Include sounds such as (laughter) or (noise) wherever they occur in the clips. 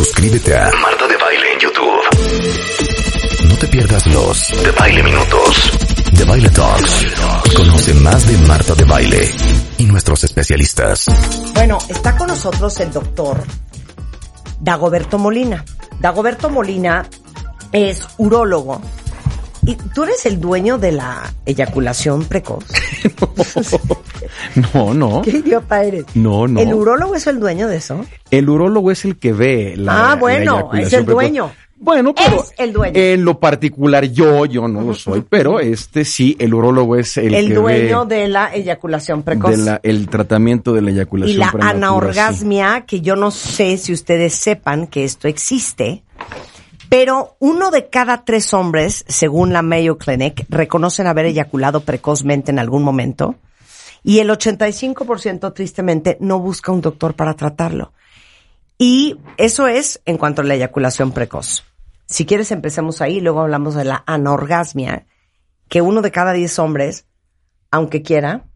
Suscríbete a Marta de Baile en YouTube. No te pierdas los de Baile Minutos, de Baile Talks. Conoce más de Marta de Baile y nuestros especialistas. Bueno, está con nosotros el doctor Dagoberto Molina. Dagoberto Molina es urólogo. ¿Y tú eres el dueño de la eyaculación precoz? No, (laughs) (laughs) no. ¿Qué idiota eres? No, no. ¿El urólogo es el dueño de eso? El urólogo es el que ve la Ah, bueno, la es el precoz. dueño. Bueno, pero Es el dueño. en lo particular yo, yo no lo soy, (laughs) pero este sí, el urólogo es el, El, que dueño ve de la eyaculación precoz. de la- el tratamiento de la y eyaculación la prematura, anaorgasmia, que yo no sé si ustedes sepan que esto existe, pero uno de cada tres hombres, según la Mayo Clinic, reconocen haber eyaculado precozmente en algún momento y el 85% tristemente no busca un doctor para tratarlo. Y eso es en cuanto a la eyaculación precoz. Si quieres empecemos ahí, luego hablamos de la anorgasmia, que uno de cada diez hombres, aunque quiera,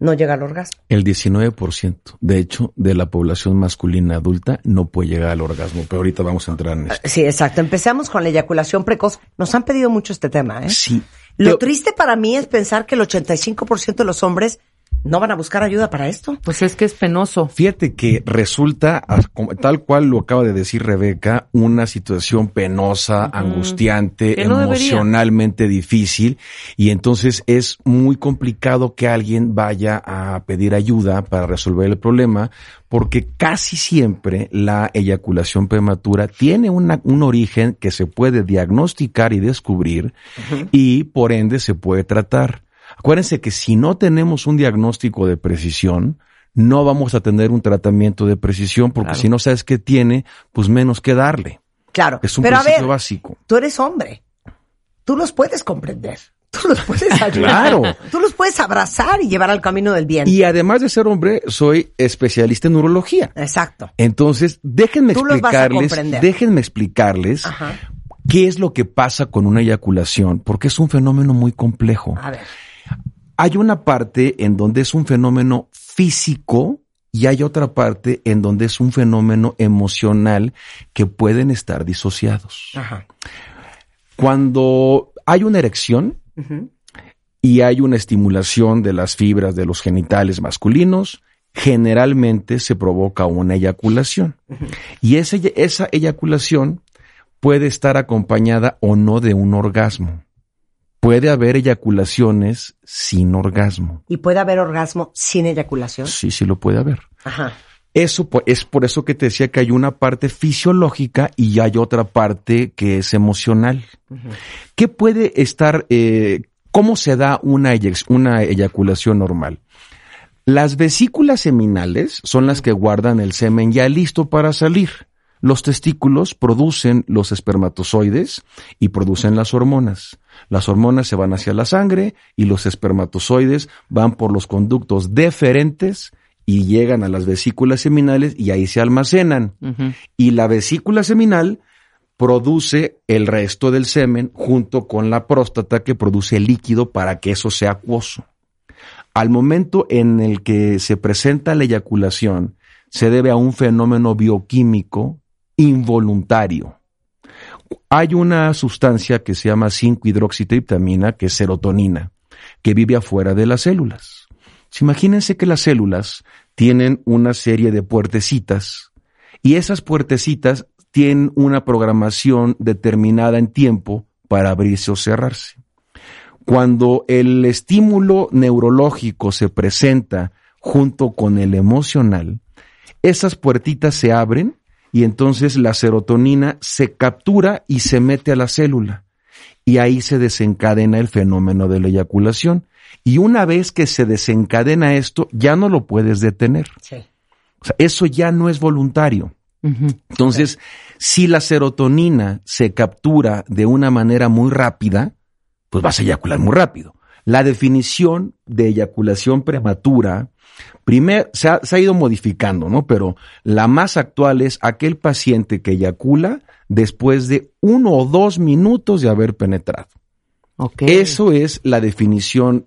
no llega al orgasmo. El 19%, de hecho, de la población masculina adulta no puede llegar al orgasmo, pero ahorita vamos a entrar en esto. Sí, exacto. Empecemos con la eyaculación precoz. Nos han pedido mucho este tema, ¿eh? Sí. Lo Pero- triste para mí es pensar que el 85% de los hombres no van a buscar ayuda para esto. Pues es que es penoso. Fíjate que resulta, como- tal cual lo acaba de decir Rebeca, una situación penosa, angustiante, debería. emocionalmente difícil, y entonces es muy complicado que alguien vaya a pedir ayuda para resolver el problema, porque casi siempre la eyaculación prematura tiene una- un origen que se puede diagnosticar y descubrir, y por ende se puede tratar. Acuérdense que si no tenemos un diagnóstico de precisión, no vamos a tener un tratamiento de precisión porque Claro. si no sabes qué tiene, pues menos que darle. Claro. Es un Pero a principio ver, básico. tú eres hombre. Tú los puedes comprender. (laughs) Tú los puedes ayudar. Claro. Tú los puedes abrazar y llevar al camino del bien. Y además de ser hombre, soy especialista en urología. Exacto. Entonces, déjenme Tú los vas a explicarles, comprender. déjenme explicarles Ajá. qué es lo que pasa con una eyaculación, porque es un fenómeno muy complejo. A ver. Hay una parte en donde es un fenómeno físico y hay otra parte en donde es un fenómeno emocional que pueden estar disociados. Ajá. Cuando hay una erección y hay una estimulación de las fibras de los genitales masculinos, generalmente se provoca una eyaculación. Y esa eyaculación puede estar acompañada o no de un orgasmo. Puede haber eyaculaciones sin orgasmo. Y puede haber orgasmo sin eyaculación. Sí, sí lo puede haber. Ajá. Eso es por eso que te decía que hay una parte fisiológica y hay otra parte que es emocional. ¿Qué puede estar, eh, cómo se da una, una eyaculación normal? Las vesículas seminales son las que guardan el semen ya listo para salir. Los testículos producen los espermatozoides y producen las hormonas. Las hormonas se van hacia la sangre y los espermatozoides van por los conductos deferentes y llegan a las vesículas seminales y ahí se almacenan. Y la vesícula seminal produce el resto del semen junto con la próstata que produce líquido para que eso sea acuoso. Al momento en el que se presenta la eyaculación, se debe a un fenómeno bioquímico involuntario. Hay una sustancia que se llama 5-hidroxitriptamina, que es serotonina, que vive afuera de las células. Imagínense que las células tienen una serie de puertecitas y esas puertecitas tienen una programación determinada en tiempo para abrirse o cerrarse. Cuando el estímulo neurológico se presenta junto con el emocional, esas puertitas se abren y entonces la serotonina se captura y se mete a la célula. Y ahí se desencadena el fenómeno de la eyaculación. Y una vez que se desencadena esto, ya no lo puedes detener. Sí. O sea, eso ya no es voluntario. Entonces, si la serotonina se captura de una manera muy rápida, pues vas a eyacular muy rápido. La definición de eyaculación prematura, primero, se ha, se ha ido modificando, ¿no? Pero la más actual es aquel paciente que eyacula después de uno o dos minutos de haber penetrado. Ok. Eso es la definición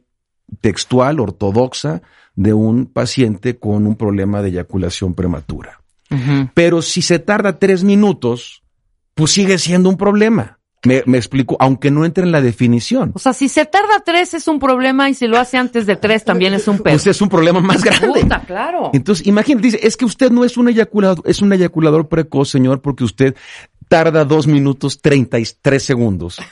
textual, ortodoxa, de un paciente con un problema de eyaculación prematura. Pero si se tarda tres minutos, pues sigue siendo un problema. Me, me, explico, aunque no entre en la definición. O sea, si se tarda tres es un problema y si lo hace antes de tres también es un (laughs) pedo. Pues es un problema más grande. Puta, claro. Entonces, imagínate, dice, es que usted no es un eyaculador, es un eyaculador precoz, señor, porque usted tarda dos minutos treinta y tres segundos. (laughs)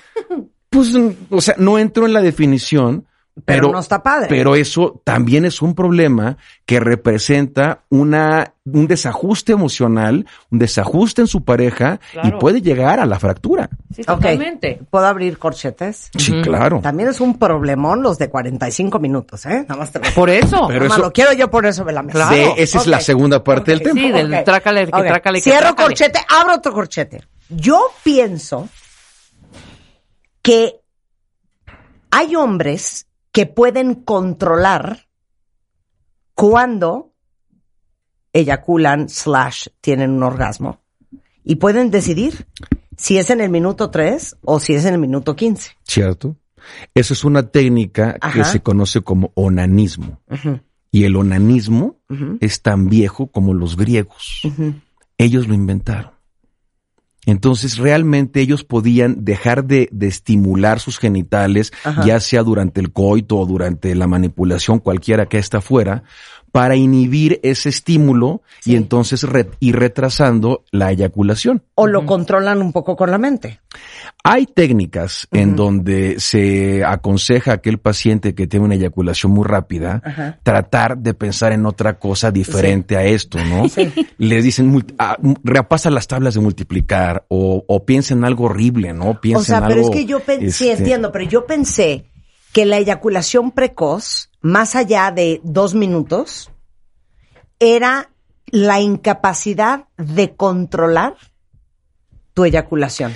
Pues, o sea, no entro en la definición pero, no está padre. Pero eso también es un problema que representa una, un desajuste emocional, un desajuste en su pareja y puede llegar a la fractura. Sí, totalmente. ¿Puedo abrir corchetes? Sí, claro. También es un problemón los de 45 minutos, ¿eh? Nada más te Por eso. Pero eso... lo quiero yo por eso de la mesa. Claro. esa es la segunda parte del tema. Sí, del trácale, que trácale, Cierro corchete, abro otro corchete. Yo pienso que hay hombres que pueden controlar cuando eyaculan slash tienen un orgasmo y pueden decidir si es en el minuto 3 o si es en el minuto 15. Cierto. Esa es una técnica que se conoce como onanismo. Y el onanismo es tan viejo como los griegos. Ellos lo inventaron. Entonces realmente ellos podían dejar de, estimular sus genitales, ya sea durante el coito o durante la manipulación, cualquiera que ésta fuera, para inhibir ese estímulo y entonces ir retrasando la eyaculación. O lo controlan un poco con la mente. Hay técnicas en donde se aconseja a aquel paciente que tiene una eyaculación muy rápida tratar de pensar en otra cosa diferente a esto, ¿no? (laughs) Les dicen, ah, repasa las tablas de multiplicar o, o piensa en algo horrible, ¿no? Piensa o sea, pero es que yo pensé, sí este entiendo, pero yo pensé que la eyaculación precoz, más allá de dos minutos, era la incapacidad de controlar tu eyaculación.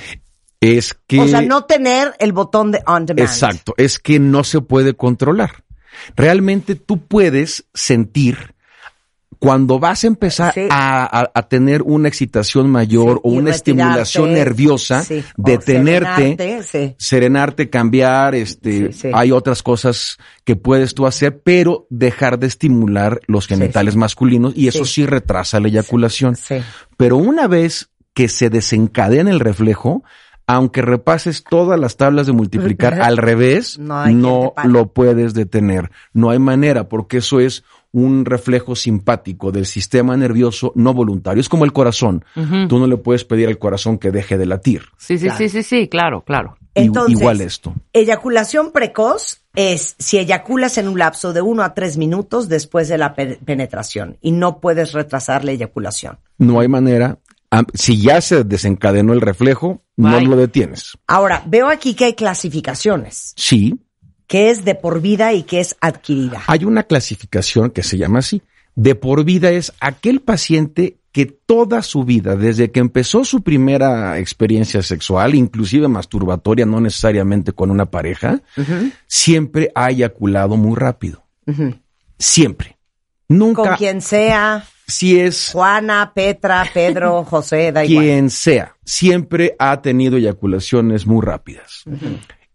Es que. O sea, no tener el botón de on demand. Exacto, es que no se puede controlar. Realmente tú puedes sentir cuando vas a empezar a, tener una excitación mayor o una estimulación nerviosa, detenerte, serenarte, cambiar, este, hay otras cosas que puedes tú hacer, pero dejar de estimular los genitales masculinos y eso sí. retrasa la eyaculación. Pero una vez que se desencadena el reflejo, aunque repases todas las tablas de multiplicar (laughs) al revés, no lo puedes detener. No hay manera, porque eso es un reflejo simpático del sistema nervioso no voluntario. Es como el corazón. Tú no le puedes pedir al corazón que deje de latir. Sí, sí, sí, sí, sí, claro, claro. Entonces, Igual esto. Eyaculación precoz es si eyaculas en un lapso de uno a tres minutos después de la penetración y no puedes retrasar la eyaculación. No hay manera. Si ya se desencadenó el reflejo, no lo detienes. Ahora, veo aquí que hay clasificaciones. Sí que es de por vida y que es adquirida. Hay una clasificación que se llama así. De por vida es aquel paciente que toda su vida, desde que empezó su primera experiencia sexual, inclusive masturbatoria, no necesariamente con una pareja, siempre ha eyaculado muy rápido. Siempre. Nunca. Con quien sea. Si es. Juana, Petra, Pedro, (laughs) José, da igual. Quien sea. Siempre ha tenido eyaculaciones muy rápidas.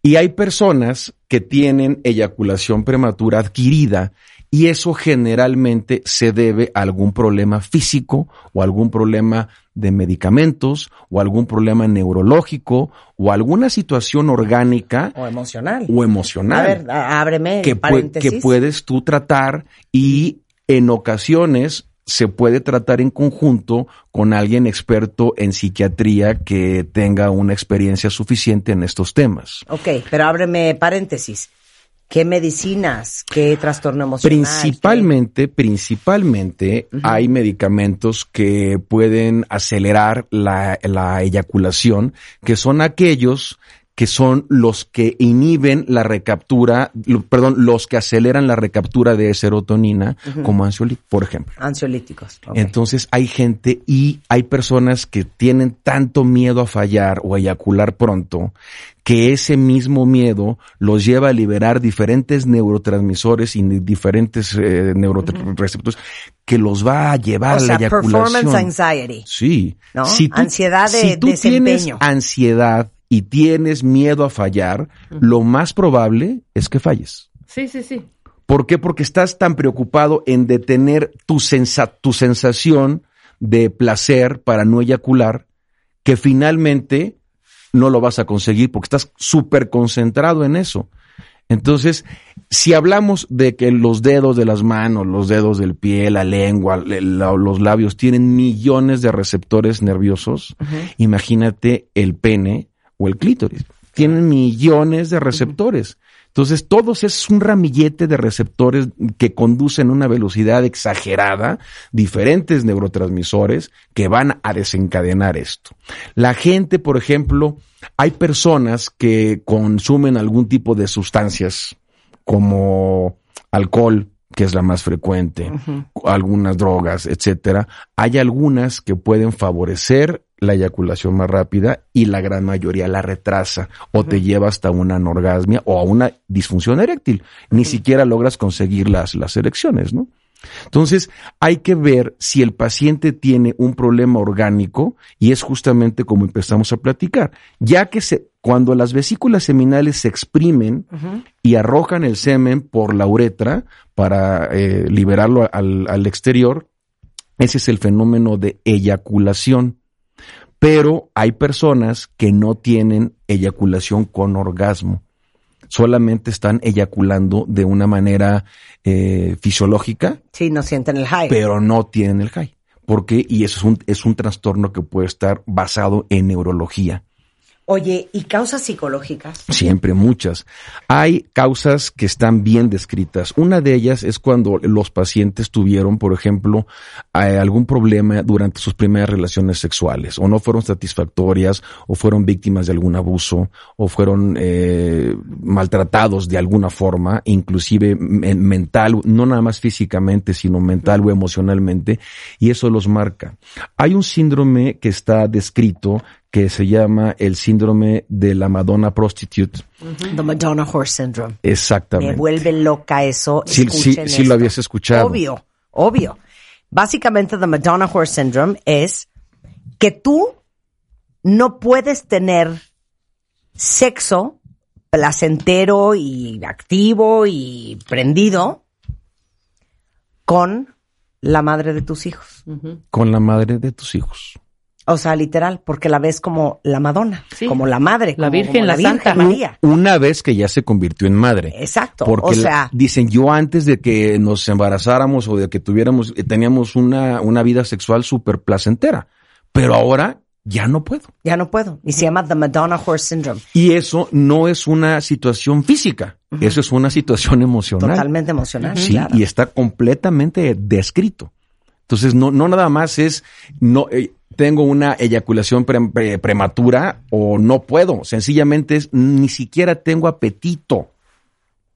Y hay personas que tienen eyaculación prematura adquirida y eso generalmente se debe a algún problema físico o algún problema de medicamentos o algún problema neurológico o alguna situación orgánica o emocional o emocional. A ver, ábreme que, que puedes tú tratar y en ocasiones se puede tratar en conjunto con alguien experto en psiquiatría que tenga una experiencia suficiente en estos temas. Ok, pero ábreme paréntesis. ¿Qué medicinas? ¿Qué trastorno emocional? Principalmente, principalmente hay medicamentos que pueden acelerar la, la eyaculación, que son aquellos que son los que inhiben la recaptura, perdón, los que aceleran la recaptura de serotonina, como ansiolíticos, por ejemplo. Ansiolíticos. Entonces hay gente y hay personas que tienen tanto miedo a fallar o a eyacular pronto que ese mismo miedo los lleva a liberar diferentes neurotransmisores y diferentes eh, neuroreceptores que los va a llevar a la eyaculación. Performance anxiety. Sí. ansiedad de si tú desempeño. Tienes ansiedad y tienes miedo a fallar, lo más probable es que falles. Sí, sí, sí. ¿Por qué? Porque estás tan preocupado en detener tu, sensa tu sensación de placer para no eyacular que finalmente no lo vas a conseguir porque estás súper concentrado en eso. Entonces, si hablamos de que los dedos de las manos, los dedos del pie, la lengua, los labios tienen millones de receptores nerviosos, imagínate el pene o el clítoris. Tienen millones de receptores. Entonces, todos es un ramillete de receptores que conducen a una velocidad exagerada, diferentes neurotransmisores que van a desencadenar esto. La gente, por ejemplo, hay personas que consumen algún tipo de sustancias como alcohol, que es la más frecuente, algunas drogas, etcétera. Hay algunas que pueden favorecer la eyaculación más rápida y la gran mayoría la retrasa o te lleva hasta una anorgasmia o a una disfunción eréctil. Ni siquiera logras conseguir las, las erecciones, ¿no? Entonces, hay que ver si el paciente tiene un problema orgánico y es justamente como empezamos a platicar, ya que se, cuando las vesículas seminales se exprimen y arrojan el semen por la uretra para eh, liberarlo al, al exterior, ese es el fenómeno de eyaculación. Pero hay personas que no tienen eyaculación con orgasmo. Solamente están eyaculando de una manera eh, fisiológica. Sí, no sienten el high. Pero no tienen el high. ¿Por qué? Y eso es un, es un trastorno que puede estar basado en neurología. Oye, ¿y causas psicológicas? Siempre, muchas. Hay causas que están bien descritas. Una de ellas es cuando los pacientes tuvieron, por ejemplo, eh, algún problema durante sus primeras relaciones sexuales, o no fueron satisfactorias, o fueron víctimas de algún abuso, o fueron eh, maltratados de alguna forma, inclusive mental, no nada más físicamente, sino mental o emocionalmente, y eso los marca. Hay un síndrome que está descrito que se llama el síndrome de la Madonna Prostitute. The Madonna Horse Syndrome. Exactamente. Me vuelve loca eso. Sí, sí, sí lo habías escuchado. Obvio, obvio. Básicamente, The Madonna Horse Syndrome es que tú no puedes tener sexo placentero y activo y prendido con la madre de tus hijos. Con la madre de tus hijos. O sea, literal, porque la ves como la Madonna, como la madre, la como, Virgen, la, Santa María. Una vez que ya se convirtió en madre. Exacto. Porque o sea, dicen, yo antes de que nos embarazáramos o de que tuviéramos, eh, teníamos una, una vida sexual súper placentera, pero ahora ya no puedo. Ya no puedo. Y se llama The Madonna Horse Syndrome. Y eso no es una situación física, eso es una situación emocional. Totalmente emocional. Sí, y está completamente descrito. Entonces, no, no nada más es, no, eh, tengo una eyaculación prematura o no puedo. Sencillamente es, ni siquiera tengo apetito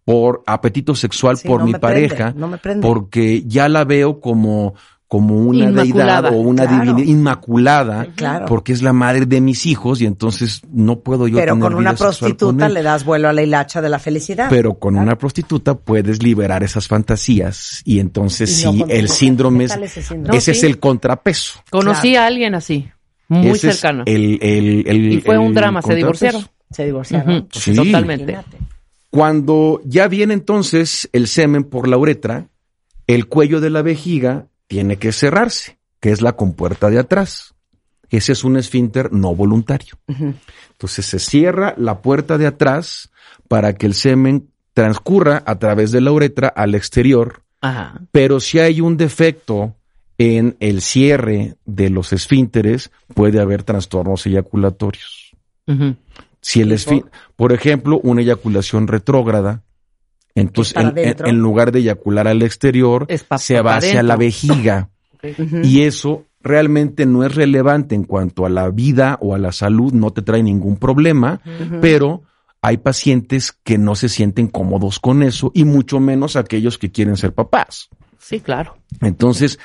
por apetito sexual por mi pareja, porque ya la veo como como una deidad o una divinidad inmaculada, porque es la madre de mis hijos y entonces no puedo yo Pero tener con una vida sexual con prostituta le das vuelo a la hilacha de la felicidad. Pero con una prostituta puedes liberar esas fantasías y entonces Y no sí, el síndrome ¿Qué es, ese síndrome? ese No, es el contrapeso. Conocí a alguien así, muy Ese es cercano. el- el- el- y fue un drama, se divorciaron. Se divorciaron. Sí. Totalmente. Imagínate. Cuando ya viene entonces el semen por la uretra, el cuello de la vejiga tiene que cerrarse, que es la compuerta de atrás. Ese es un esfínter no voluntario. Entonces se cierra la puerta de atrás para que el semen transcurra a través de la uretra al exterior, Ajá. pero si hay un defecto en el cierre de los esfínteres, puede haber trastornos eyaculatorios. Si el esfín- por ejemplo, una eyaculación retrógrada, entonces en, lugar de eyacular al exterior, se va hacia la vejiga. (laughs) Y eso realmente no es relevante en cuanto a la vida o a la salud, no te trae ningún problema, pero hay pacientes que no se sienten cómodos con eso y mucho menos aquellos que quieren ser papás. Sí, claro. Entonces,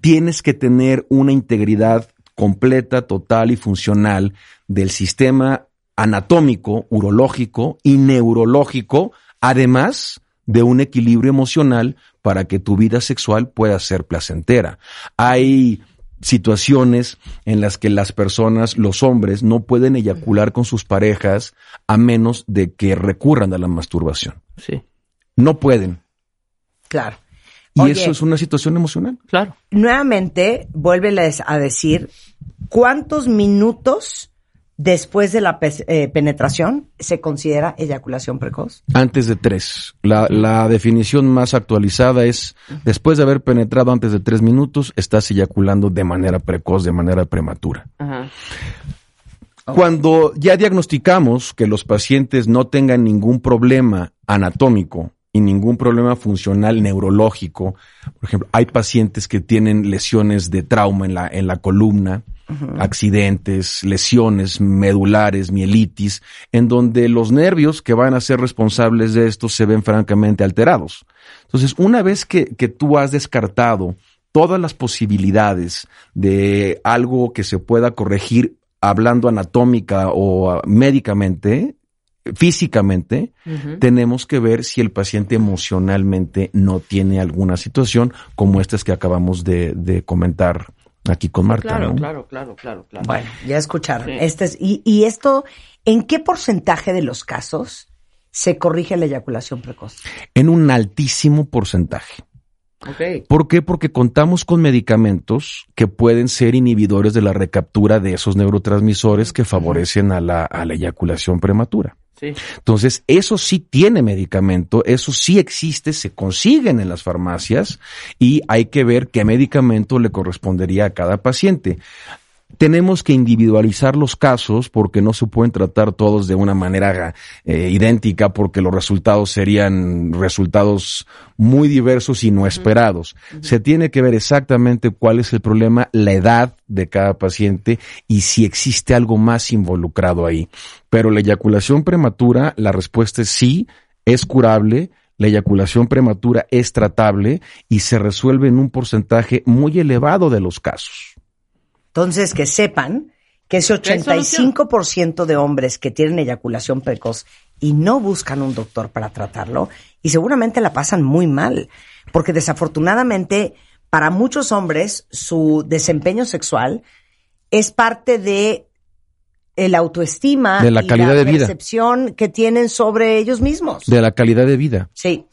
tienes que tener una integridad completa, total y funcional del sistema anatómico, urológico y neurológico, además de un equilibrio emocional para que tu vida sexual pueda ser placentera. Hay situaciones en las que las personas, los hombres, no pueden eyacular con sus parejas a menos de que recurran a la masturbación. Sí. No pueden. Claro. Y Oye. eso es una situación emocional. Claro. Nuevamente, vuélveles a decir cuántos minutos después de la eh, penetración se considera eyaculación precoz. Antes de tres. La, la definición más actualizada es, después de haber penetrado antes de tres minutos, estás eyaculando de manera precoz, de manera prematura. Ajá. Cuando ya diagnosticamos que los pacientes no tengan ningún problema anatómico y ningún problema funcional neurológico, por ejemplo, hay pacientes que tienen lesiones de trauma en la, en la columna, accidentes, lesiones medulares, mielitis, en donde los nervios que van a ser responsables de esto se ven francamente alterados. Entonces, una vez que, que tú has descartado todas las posibilidades de algo que se pueda corregir hablando anatómica o ah, médicamente, físicamente, tenemos que ver si el paciente emocionalmente no tiene alguna situación como estas que acabamos de, de comentar aquí con Marta. Claro, ¿no? claro, claro, claro, claro. Bueno, ya escucharon. Sí. Este es, y, y esto, ¿en qué porcentaje de los casos se corrige la eyaculación precoz? En un altísimo porcentaje. Ok. ¿Por qué? Porque contamos con medicamentos que pueden ser inhibidores de la recaptura de esos neurotransmisores que favorecen a la, a la eyaculación prematura. Entonces, eso sí tiene medicamento, eso sí existe, se consiguen en las farmacias y hay que ver qué medicamento le correspondería a cada paciente. Tenemos que individualizar los casos porque no se pueden tratar todos de una manera eh, idéntica porque los resultados serían resultados muy diversos y no esperados. Se tiene que ver exactamente cuál es el problema, la edad de cada paciente y si existe algo más involucrado ahí. Pero la eyaculación prematura, la respuesta es sí, es curable. La eyaculación prematura es tratable y se resuelve en un porcentaje muy elevado de los casos. Entonces, que sepan que ese hay solución. 85% de hombres que tienen eyaculación precoz y no buscan un doctor para tratarlo, y seguramente la pasan muy mal, porque desafortunadamente para muchos hombres su desempeño sexual es parte de el autoestima De la y calidad la de vida. percepción que tienen sobre ellos mismos. De la calidad de vida. Sí.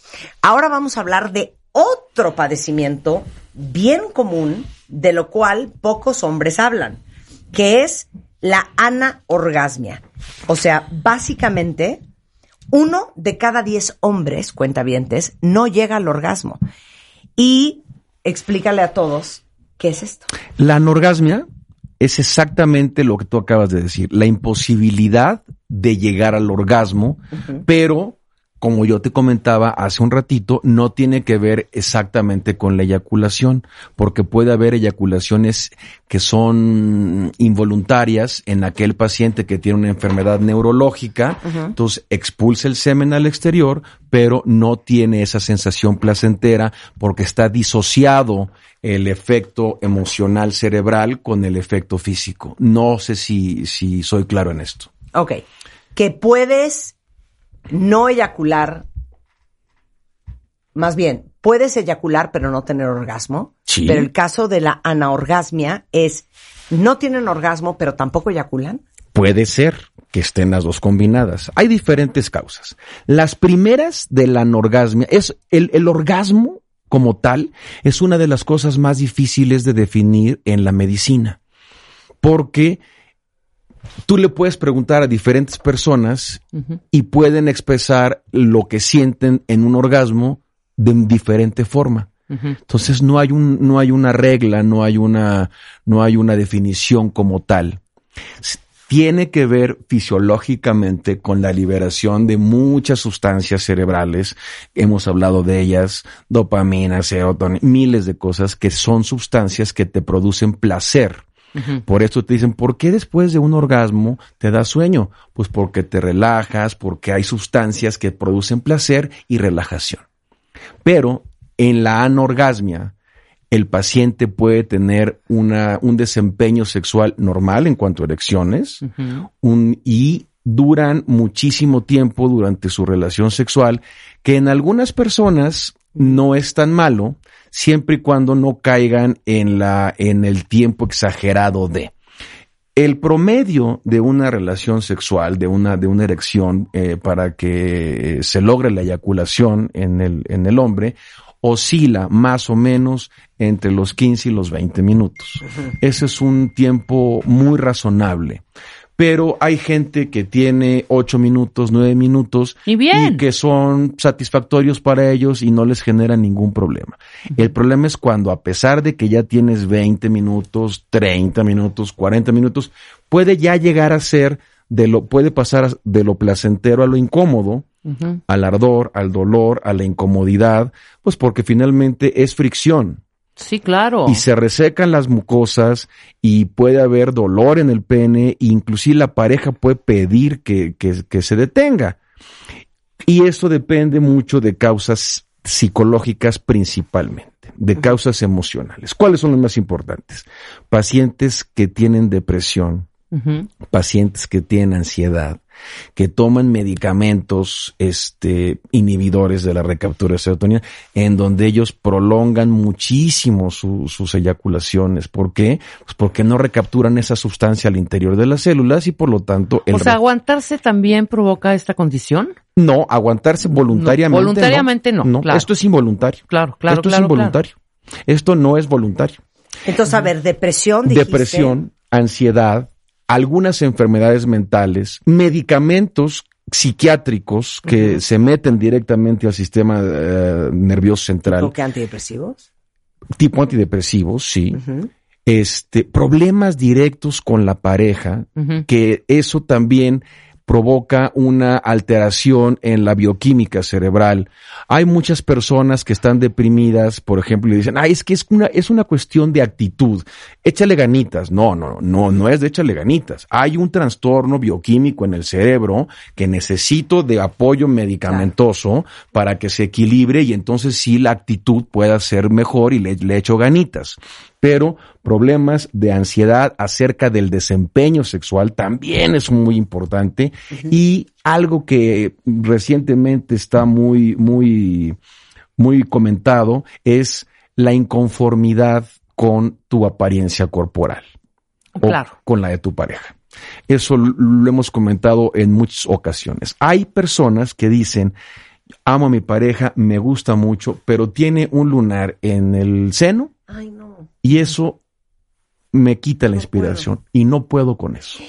Ahora vamos a hablar de otro padecimiento bien común, de lo cual pocos hombres hablan, que es la anaorgasmia. O sea, básicamente, uno de cada diez hombres, cuentavientes, no llega al orgasmo. Y explícale a todos qué es esto. La anorgasmia es exactamente lo que tú acabas de decir, la imposibilidad de llegar al orgasmo, pero como yo te comentaba hace un ratito, no tiene que ver exactamente con la eyaculación, porque puede haber eyaculaciones que son involuntarias en aquel paciente que tiene una enfermedad neurológica, entonces expulsa el semen al exterior, pero no tiene esa sensación placentera porque está disociado el efecto emocional cerebral con el efecto físico. No sé si, si soy claro en esto. Ok. Que puedes no eyacular, más bien, puedes eyacular pero no tener orgasmo. Sí. Pero el caso de la anaorgasmia es, no tienen orgasmo pero tampoco eyaculan. Puede ser que estén las dos combinadas. Hay diferentes causas. Las primeras de la anorgasmia es el, el orgasmo como tal es una de las cosas más difíciles de definir en la medicina. Porque tú le puedes preguntar a diferentes personas y pueden expresar lo que sienten en un orgasmo de diferente forma. Entonces no hay un, no hay una regla, no hay una, no hay una definición como tal. Tiene que ver fisiológicamente con la liberación de muchas sustancias cerebrales. Hemos hablado de ellas, dopamina, serotonina, miles de cosas que son sustancias que te producen placer. Por eso te dicen, ¿por qué después de un orgasmo te da sueño? Pues porque te relajas, porque hay sustancias que producen placer y relajación. Pero en la anorgasmia, el paciente puede tener una, un desempeño sexual normal en cuanto a erecciones un- y duran muchísimo tiempo durante su relación sexual, que en algunas personas no es tan malo, siempre y cuando no caigan en la, en el tiempo exagerado de. El promedio de una relación sexual, de una, de una erección, eh, para que eh, se logre la eyaculación en el, en el hombre, oscila más o menos entre los 15 y los 20 minutos. Ese es un tiempo muy razonable pero hay gente que tiene ocho minutos, nueve minutos y, bien. que son satisfactorios para ellos y no les genera ningún problema. El problema es cuando a pesar de que ya tienes 20 minutos, 30 minutos, 40 minutos, puede ya llegar a ser de lo, puede pasar de lo placentero a lo incómodo, al ardor, al dolor, a la incomodidad, pues porque finalmente es fricción. Sí, claro. Y se resecan las mucosas y puede haber dolor en el pene, e inclusive la pareja puede pedir que, que, se detenga. Y esto depende mucho de causas psicológicas principalmente, de causas emocionales. ¿Cuáles son las más importantes? Pacientes que tienen depresión, pacientes que tienen ansiedad, que toman medicamentos este, inhibidores de la recaptura de serotonina, en donde ellos prolongan muchísimo sus eyaculaciones. ¿Por qué? Pues porque no recapturan esa sustancia al interior de las células y por lo tanto... El o sea, ¿aguantarse también provoca esta condición? No, aguantarse voluntariamente. voluntariamente no. No, esto es involuntario. Claro, claro. Esto es involuntario. Esto no es voluntario. Entonces, a ver, depresión, dijiste. Depresión, ansiedad, algunas enfermedades mentales, medicamentos psiquiátricos que se meten directamente al sistema eh, nervioso central. ¿Tipo que antidepresivos? Tipo antidepresivos, sí. Este, problemas directos con la pareja, que eso también provoca una alteración en la bioquímica cerebral. Hay muchas personas que están deprimidas, por ejemplo, y dicen, ay, es que es una, es una cuestión de actitud. Échale ganitas. No, no, no, no es de échale ganitas. Hay un trastorno bioquímico en el cerebro que necesito de apoyo medicamentoso para que se equilibre y entonces sí la actitud pueda ser mejor y le, le echo ganitas pero problemas de ansiedad acerca del desempeño sexual también es muy importante y algo que recientemente está muy, muy, muy comentado es la inconformidad con tu apariencia corporal. Claro. O con la de tu pareja. Eso lo hemos comentado en muchas ocasiones. Hay personas que dicen, amo a mi pareja, me gusta mucho, pero tiene un lunar en el seno. Ay, no y eso me quita la inspiración y no puedo con eso.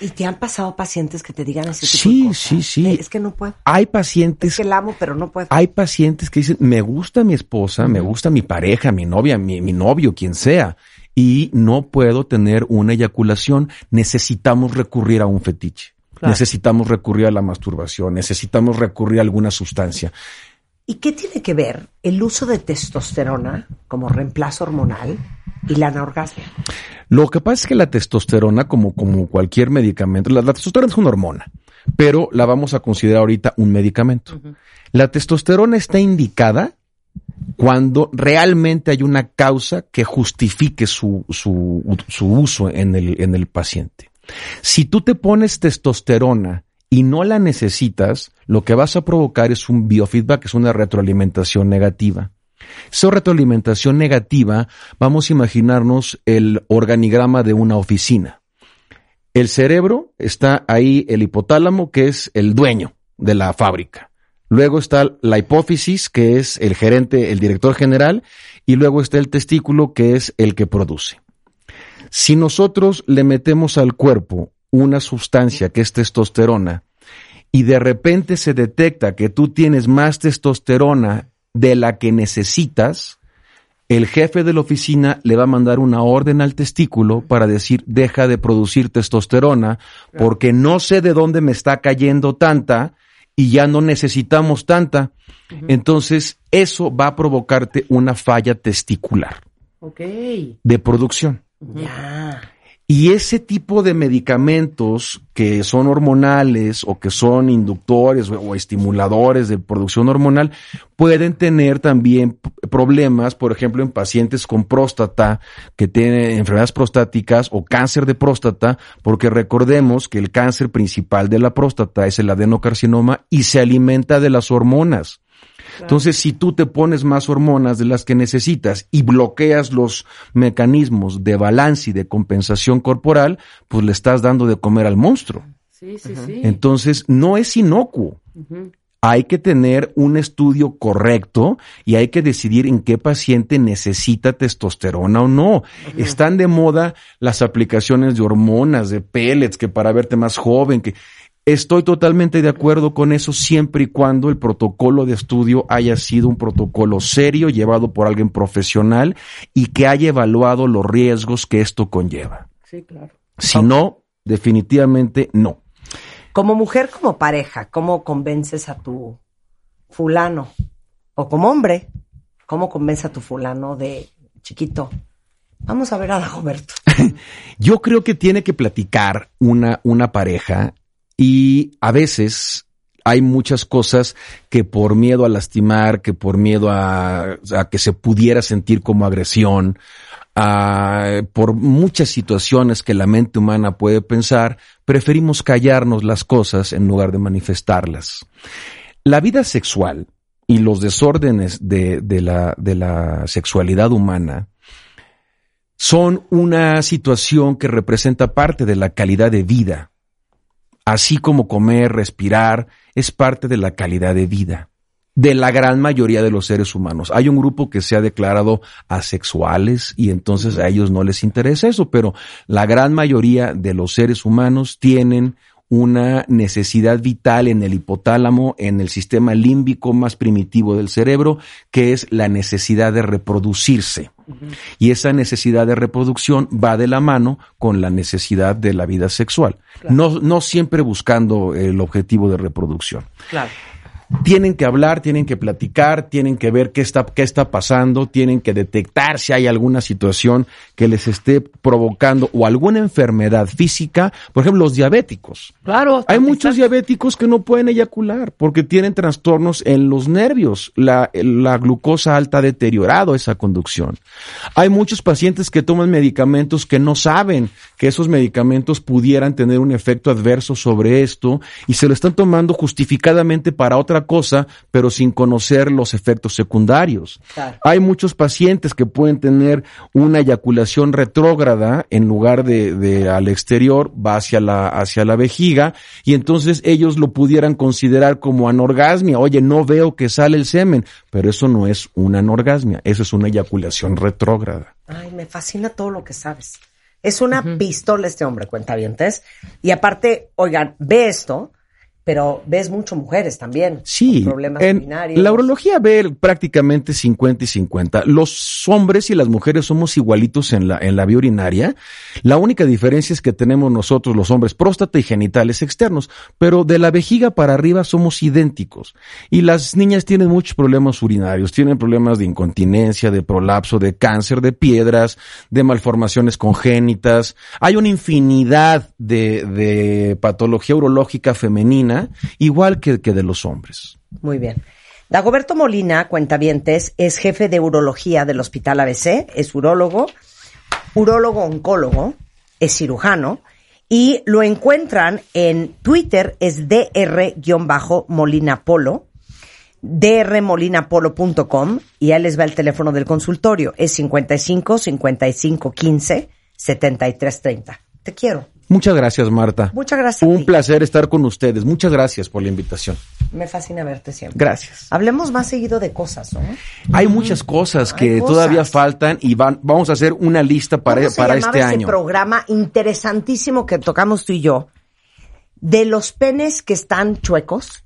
¿Y te han pasado pacientes que te digan ese tipo sí, de cosas? Sí, sí, Es que no puedo. Hay pacientes. Es que la amo, pero no puedo. Hay pacientes que dicen, me gusta mi esposa, me gusta mi pareja, mi novia, mi, novio, quien sea, y no puedo tener una eyaculación. Necesitamos recurrir a un fetiche. Necesitamos recurrir a la masturbación, necesitamos recurrir a alguna sustancia. ¿Y qué tiene que ver el uso de testosterona como reemplazo hormonal y la anorgasmia? Lo que pasa es que la testosterona, como, como cualquier medicamento, la, testosterona es una hormona, pero la vamos a considerar ahorita un medicamento. La testosterona está indicada cuando realmente hay una causa que justifique su, su, su uso en el, en el paciente. Si tú te pones testosterona y no la necesitas, lo que vas a provocar es un biofeedback, es una retroalimentación negativa. Esa retroalimentación negativa, vamos a imaginarnos el organigrama de una oficina. El cerebro está ahí, el hipotálamo, que es el dueño de la fábrica. Luego está la hipófisis, que es el gerente, el director general, y luego está el testículo, que es el que produce. Si nosotros le metemos al cuerpo una sustancia que es testosterona y de repente se detecta que tú tienes más testosterona de la que necesitas, el jefe de la oficina le va a mandar una orden al testículo para decir deja de producir testosterona porque no sé de dónde me está cayendo tanta y ya no necesitamos tanta. Entonces eso va a provocarte una falla testicular de producción. Ya. Y ese tipo de medicamentos que son hormonales o que son inductores o, estimuladores de producción hormonal pueden tener también problemas, por ejemplo, en pacientes con próstata que tienen enfermedades prostáticas o cáncer de próstata, porque recordemos que el cáncer principal de la próstata es el adenocarcinoma y se alimenta de las hormonas. Entonces, si tú te pones más hormonas de las que necesitas y bloqueas los mecanismos de balance y de compensación corporal, pues le estás dando de comer al monstruo. Sí, sí, sí. Entonces, no es inocuo. Hay que tener un estudio correcto y hay que decidir en qué paciente necesita testosterona o no. Están de moda las aplicaciones de hormonas, de pellets, que para verte más joven, que Estoy totalmente de acuerdo con eso siempre y cuando el protocolo de estudio haya sido un protocolo serio, llevado por alguien profesional y que haya evaluado los riesgos que esto conlleva. Sí, claro. Si no, definitivamente no. Como mujer, como pareja, ¿cómo convences a tu fulano? O como hombre, ¿cómo convences a tu fulano de chiquito? Vamos a ver a Dagoberto. (laughs) Yo creo que tiene que platicar una, una pareja y a veces hay muchas cosas que por miedo a lastimar, que por miedo a, que se pudiera sentir como agresión, por muchas situaciones que la mente humana puede pensar, preferimos callarnos las cosas en lugar de manifestarlas. La vida sexual y los desórdenes de, la, sexualidad humana son una situación que representa parte de la calidad de vida así como comer, respirar, es parte de la calidad de vida de la gran mayoría de los seres humanos. Hay un grupo que se ha declarado asexuales y entonces a ellos no les interesa eso, pero la gran mayoría de los seres humanos tienen una necesidad vital en el hipotálamo, en el sistema límbico más primitivo del cerebro, que es la necesidad de reproducirse. Y esa necesidad de reproducción va de la mano con la necesidad de la vida sexual, no, no siempre buscando el objetivo de reproducción. Claro tienen que hablar, tienen que platicar, tienen que ver qué está, qué está pasando, tienen que detectar si hay alguna situación que les esté provocando o alguna enfermedad física. Por ejemplo, los diabéticos. Claro. Hay muchos diabéticos que no pueden eyacular porque tienen trastornos en los nervios. La, la glucosa alta ha deteriorado esa conducción. Hay muchos pacientes que toman medicamentos que no saben que esos medicamentos pudieran tener un efecto adverso sobre esto y se lo están tomando justificadamente para otra cosa, pero sin conocer los efectos secundarios. Hay muchos pacientes que pueden tener una eyaculación retrógrada en lugar de, al exterior, va hacia la, hacia la vejiga, y entonces ellos lo pudieran considerar como anorgasmia. Oye, no veo que sale el semen, pero eso no es una anorgasmia, eso es una eyaculación retrógrada. Ay, me fascina todo lo que sabes. Es una pistola este hombre, cuenta cuentavientes. Y aparte, oigan, ve esto pero ves mucho mujeres también. Sí, problemas en la urología ve prácticamente 50 y 50. Los hombres y las mujeres somos igualitos en la, en la vía urinaria. La única diferencia es que tenemos nosotros los hombres próstata y genitales externos, pero de la vejiga para arriba somos idénticos. Y las niñas tienen muchos problemas urinarios, tienen problemas de incontinencia, de prolapso, de cáncer, de piedras, de malformaciones congénitas. Hay una infinidad de, de patología urológica femenina igual que, que de los hombres. Muy bien. Dagoberto Molina, cuentavientes, es jefe de urología del Hospital ABC, es urólogo, urólogo oncólogo, es cirujano y lo encuentran en Twitter, es dr-molinapolo, drmolinapolo.com y ahí les va el teléfono del consultorio, es 55 55 15 73 30. Te quiero. Muchas gracias, Marta. Muchas gracias. Un placer estar con ustedes. Muchas gracias por la invitación. Me fascina verte siempre. Gracias. Hablemos más seguido de cosas, ¿no? Hay muchas cosas que todavía faltan y van, vamos a hacer una lista para, para este ese año. programa interesantísimo que tocamos tú y yo de los penes que están chuecos.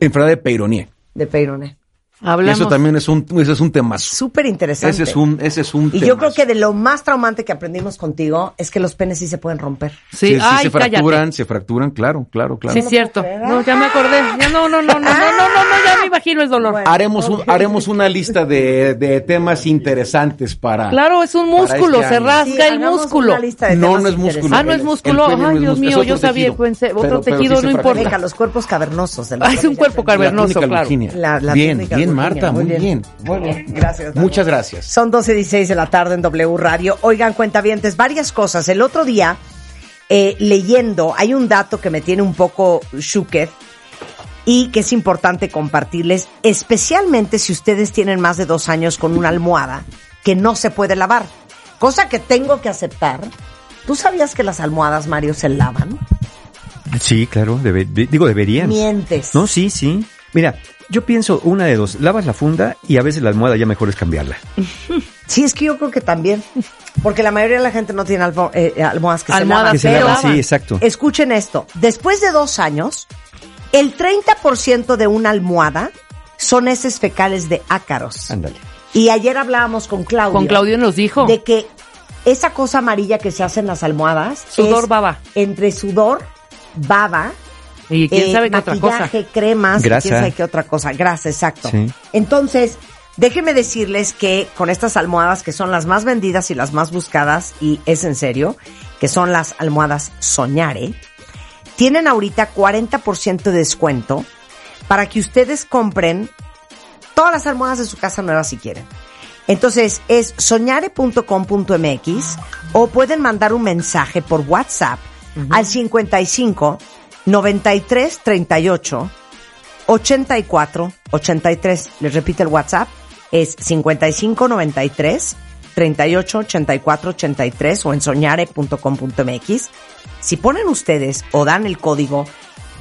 Enfermedad de Peyronie. De Peyronie. Eso también es un, ese es un tema. Súper interesante. Ese es un, ese es un Y yo creo que de lo más traumante que aprendimos contigo es que los penes sí se pueden romper. Sí, sí, se fracturan, se fracturan, claro, claro, claro. Sí, es cierto. No, ya me acordé. Ya no, no, no, no, no, no, no, ya me imagino el dolor. haremos un, haremos una lista de, de temas interesantes para. Claro, es un músculo, este se rasga el músculo. no, no es músculo. Ah, no es músculo. Ay, Dios mío, yo sabía, pensé, otro tejido no importa. los cuerpos cavernosos. Ah, es un cuerpo cavernoso, claro. Bien, bien, Marta, muy bien. Muy bien, gracias. Muchas gracias. Son 12.16 de la tarde en W Radio. Oigan, cuentavientes, varias cosas. El otro día, eh, leyendo, hay un dato que me tiene un poco shooked y que es importante compartirles, especialmente si ustedes tienen más de dos años con una almohada que no se puede lavar. Cosa que tengo que aceptar. ¿Tú sabías que las almohadas, Mario, se lavan? Sí, claro, digo, deberían. Mientes. No, sí, sí. Mira, yo pienso una de dos. Lavas la funda y a veces la almohada ya mejor es cambiarla. (laughs) Sí, es que yo creo que también. Porque la mayoría de la gente no tiene almo- eh, almohadas que Almohadas se Que se lavan. sí, exacto. escuchen esto. Después de dos años, el 30% de una almohada son heces fecales de ácaros. Ándale. Y ayer hablábamos con Claudio. Con Claudio nos dijo. De que esa cosa amarilla que se hace en las almohadas. Sudor, es baba. Entre sudor, baba. Y quién eh, sabe qué otra cosa. maquillaje, cremas, y Grasa. quién sabe qué otra cosa. Grasa, exacto. Sí. Entonces, déjenme decirles que con estas almohadas que son las más vendidas y las más buscadas, y es en serio, que son las almohadas Soñare, tienen ahorita 40% de descuento para que ustedes compren todas las almohadas de su casa nuevas si quieren. Entonces es soñare.com.mx o pueden mandar un mensaje por WhatsApp al 55 93 38 84 83. Les repito el WhatsApp es 55 93 38 84 83 o en soñare.com.mx. Si ponen ustedes o dan el código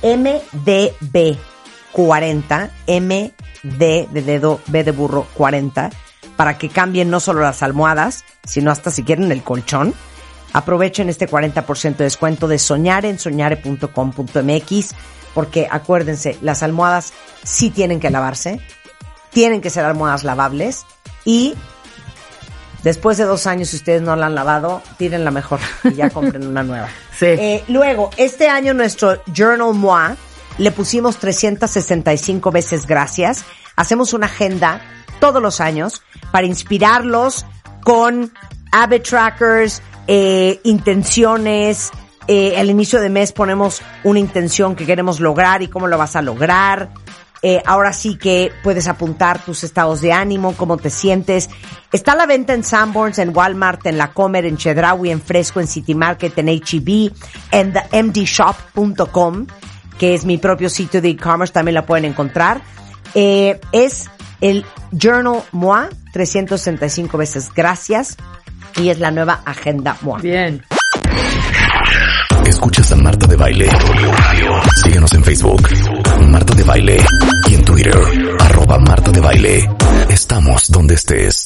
MDB40, MD de dedo, B de burro 40, para que cambien no solo las almohadas, sino hasta si quieren el colchón. Aprovechen este 40% de descuento de Soñare en soñare.com.mx, porque acuérdense, las almohadas sí tienen que lavarse, tienen que ser almohadas lavables y después de dos años, si ustedes no la han lavado, tírenla mejor y ya compren una nueva. (laughs) Sí. Eh, luego, este año nuestro Journal Moi le pusimos 365 veces gracias. Hacemos una agenda todos los años para inspirarlos con habit trackers, eh, intenciones. Eh, al inicio de mes ponemos una intención que queremos lograr y cómo lo vas a lograr. Eh, ahora sí que puedes apuntar tus estados de ánimo, cómo te sientes. Está a la venta en Sanborns, en Walmart, en La Comer, en Chedraui, en Fresco, en City Market, en HEB, en themdshop.com, que es mi propio sitio de e-commerce, también la pueden encontrar. Eh, es el Journal MOA, 365 veces gracias, y es la nueva agenda MOA. Bien. Escuchas a Marta de Baile. Síguenos en Facebook, Marta de Baile. Y en Twitter, arroba Marta de Baile. Estamos donde estés.